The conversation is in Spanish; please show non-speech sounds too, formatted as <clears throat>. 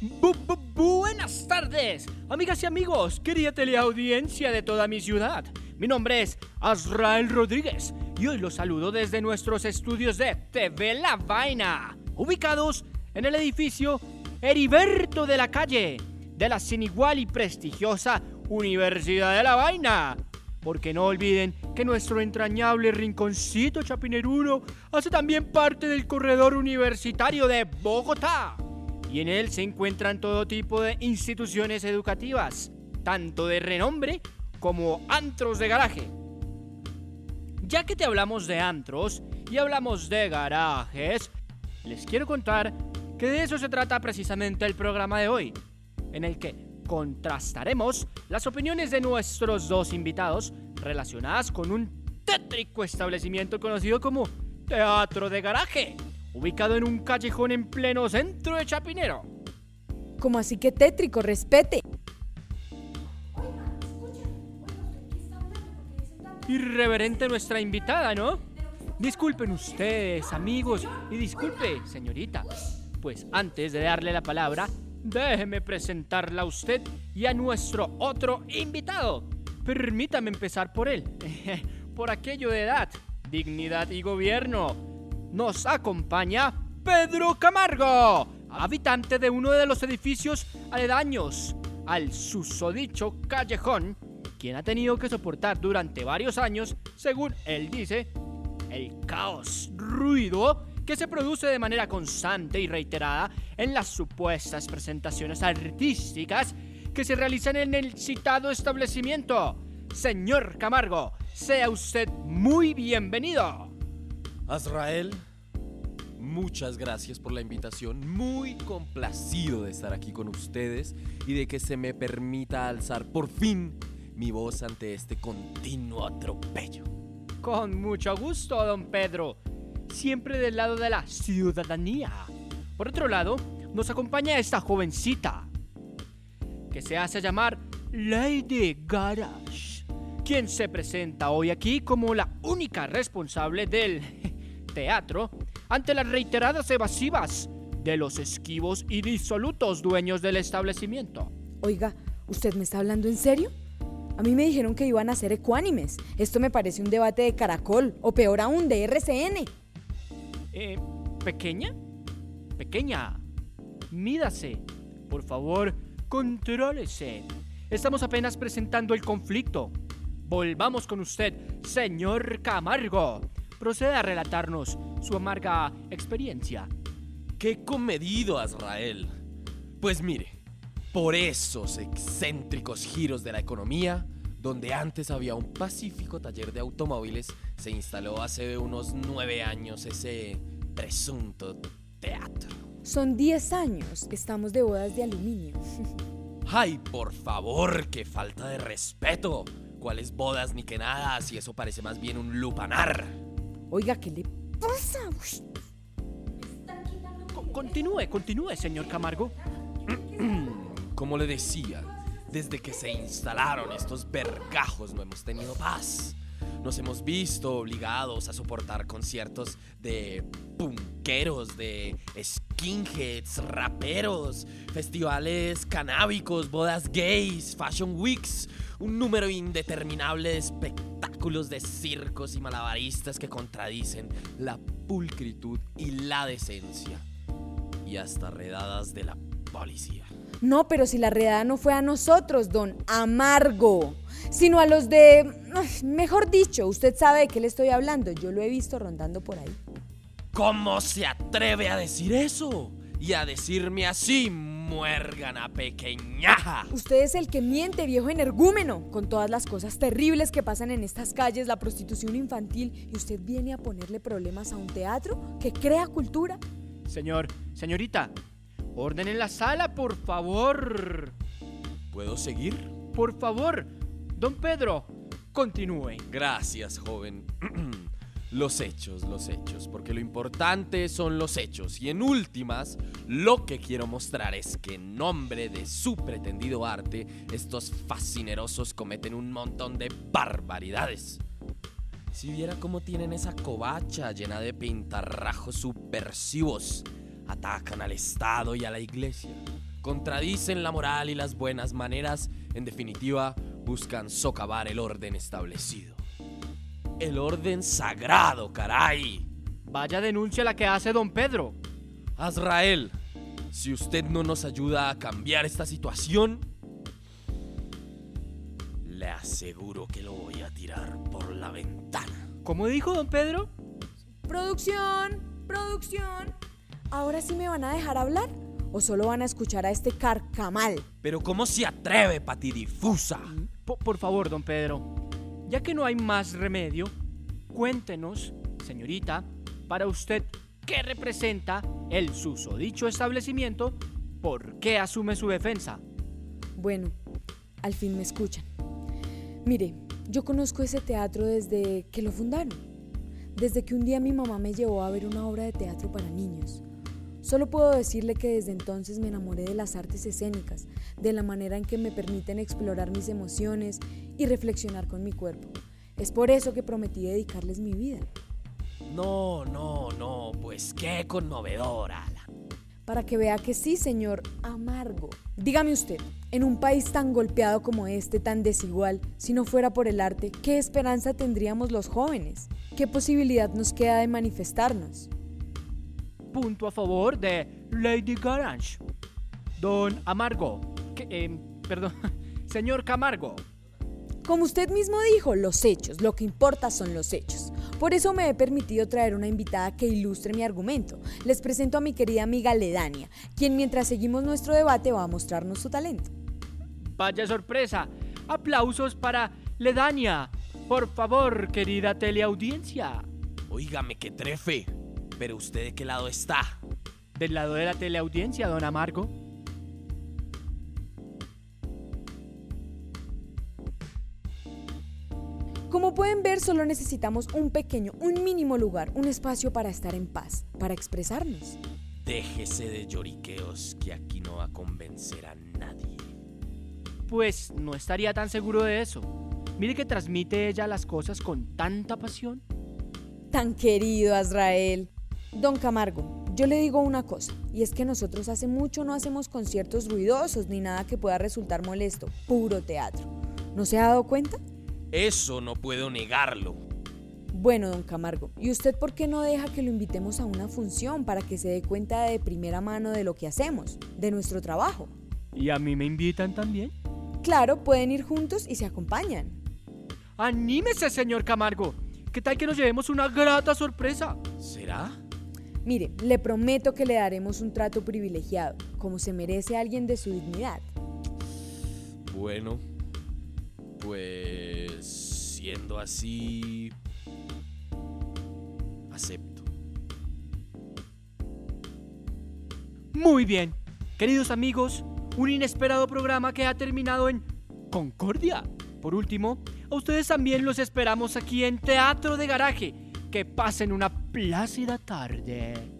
Bu- bu- buenas tardes, amigas y amigos, querida teleaudiencia de toda mi ciudad. Mi nombre es Azrael Rodríguez y hoy los saludo desde nuestros estudios de TV La Vaina, ubicados en el edificio Heriberto de la Calle de la sin igual y prestigiosa Universidad de La Vaina. Porque no olviden que nuestro entrañable rinconcito chapineruno hace también parte del corredor universitario de Bogotá. Y en él se encuentran todo tipo de instituciones educativas, tanto de renombre como antros de garaje. Ya que te hablamos de antros y hablamos de garajes, les quiero contar que de eso se trata precisamente el programa de hoy, en el que contrastaremos las opiniones de nuestros dos invitados relacionadas con un tétrico establecimiento conocido como Teatro de Garaje, ubicado en un callejón en pleno centro de Chapinero. Como así que tétrico, respete. Irreverente nuestra invitada, ¿no? Disculpen ustedes, amigos, y disculpe, señorita. Pues antes de darle la palabra, déjeme presentarla a usted y a nuestro otro invitado. Permítame empezar por él. <laughs> por aquello de edad, dignidad y gobierno. Nos acompaña Pedro Camargo, habitante de uno de los edificios aledaños al susodicho callejón, quien ha tenido que soportar durante varios años, según él dice, el caos, ruido que se produce de manera constante y reiterada en las supuestas presentaciones artísticas que se realizan en el citado establecimiento. Señor Camargo, sea usted muy bienvenido. Azrael, muchas gracias por la invitación. Muy complacido de estar aquí con ustedes y de que se me permita alzar por fin mi voz ante este continuo atropello. Con mucho gusto, don Pedro. Siempre del lado de la ciudadanía. Por otro lado, nos acompaña esta jovencita, que se hace llamar Lady Garage, quien se presenta hoy aquí como la única responsable del teatro ante las reiteradas evasivas de los esquivos y disolutos dueños del establecimiento. Oiga, ¿usted me está hablando en serio? A mí me dijeron que iban a ser ecuánimes. Esto me parece un debate de caracol, o peor aún, de RCN. Eh, ¿Pequeña? Pequeña. Mídase. Por favor, contrólese. Estamos apenas presentando el conflicto. Volvamos con usted, señor Camargo. Procede a relatarnos su amarga experiencia. ¡Qué comedido, Azrael! Pues mire, por esos excéntricos giros de la economía, donde antes había un pacífico taller de automóviles, se instaló hace unos nueve años ese presunto teatro. Son 10 años que estamos de bodas de aluminio. <laughs> ¡Ay, por favor! ¡Qué falta de respeto! ¿Cuáles bodas ni que nada? Si eso parece más bien un lupanar. Oiga, ¿qué le pasa? Uy, continúe, continúe, señor Camargo. <clears throat> Como le decía, desde que se instalaron estos vergajos no hemos tenido paz. Nos hemos visto obligados a soportar conciertos de punqueros, de skinheads, raperos, festivales canábicos, bodas gays, fashion weeks, un número indeterminable de espectáculos de circos y malabaristas que contradicen la pulcritud y la decencia. Y hasta redadas de la policía. No, pero si la redada no fue a nosotros, don Amargo, sino a los de... Mejor dicho, usted sabe de qué le estoy hablando. Yo lo he visto rondando por ahí. ¿Cómo se atreve a decir eso? Y a decirme así, muérgana pequeñaja. Usted es el que miente, viejo energúmeno, con todas las cosas terribles que pasan en estas calles, la prostitución infantil, y usted viene a ponerle problemas a un teatro que crea cultura. Señor, señorita, orden en la sala, por favor. ¿Puedo seguir? Por favor, don Pedro, continúe. Gracias, joven. <clears throat> Los hechos, los hechos, porque lo importante son los hechos. Y en últimas, lo que quiero mostrar es que en nombre de su pretendido arte, estos fascinerosos cometen un montón de barbaridades. Si viera cómo tienen esa covacha llena de pintarrajos subversivos, atacan al Estado y a la Iglesia, contradicen la moral y las buenas maneras, en definitiva, buscan socavar el orden establecido. El orden sagrado, caray. Vaya denuncia la que hace don Pedro. Azrael, si usted no nos ayuda a cambiar esta situación, le aseguro que lo voy a tirar por la ventana. ¿Cómo dijo don Pedro? Producción, producción. ¿Ahora sí me van a dejar hablar? ¿O solo van a escuchar a este carcamal? Pero ¿cómo se atreve, patidifusa? Po- por favor, don Pedro, ya que no hay más remedio, cuéntenos, señorita, para usted qué representa el susodicho establecimiento, por qué asume su defensa. Bueno, al fin me escuchan. Mire, yo conozco ese teatro desde que lo fundaron. Desde que un día mi mamá me llevó a ver una obra de teatro para niños. Solo puedo decirle que desde entonces me enamoré de las artes escénicas, de la manera en que me permiten explorar mis emociones y reflexionar con mi cuerpo. Es por eso que prometí dedicarles mi vida, No, no, no, pues qué conmovedora. Alan. para que vea que sí, señor Amargo. Dígame usted, en un país tan golpeado como este, tan desigual, si no fuera por el arte, ¿qué esperanza tendríamos los jóvenes? ¿Qué posibilidad nos queda de manifestarnos? Punto a favor de Lady Garage. Don Amargo. que, em, perdón, <laughs> señor Camargo. Como usted mismo dijo, los hechos, lo que importa son los hechos. Por eso me he permitido traer una invitada que ilustre mi argumento. Les presento a mi querida amiga Ledania, quien mientras seguimos nuestro debate va a mostrarnos su talento. Vaya sorpresa. Aplausos para Ledania. Por favor, querida teleaudiencia. Óigame qué trefe. Pero usted de qué lado está? Del lado de la teleaudiencia, don Amargo. Como pueden ver, solo necesitamos un pequeño, un mínimo lugar, un espacio para estar en paz, para expresarnos. Déjese de lloriqueos que aquí no va a convencer a nadie. Pues no estaría tan seguro de eso. Mire que transmite ella las cosas con tanta pasión. Tan querido Azrael. Don Camargo, yo le digo una cosa, y es que nosotros hace mucho no hacemos conciertos ruidosos ni nada que pueda resultar molesto, puro teatro. ¿No se ha dado cuenta? Eso no puedo negarlo. Bueno, don Camargo, ¿y usted por qué no deja que lo invitemos a una función para que se dé cuenta de primera mano de lo que hacemos, de nuestro trabajo? ¿Y a mí me invitan también? Claro, pueden ir juntos y se acompañan. Anímese, señor Camargo. ¿Qué tal que nos llevemos una grata sorpresa? ¿Será? Mire, le prometo que le daremos un trato privilegiado, como se merece alguien de su dignidad. Bueno, pues siendo así, acepto. Muy bien. Queridos amigos, un inesperado programa que ha terminado en Concordia. Por último, a ustedes también los esperamos aquí en Teatro de Garaje. Que pasen una plácida tarde.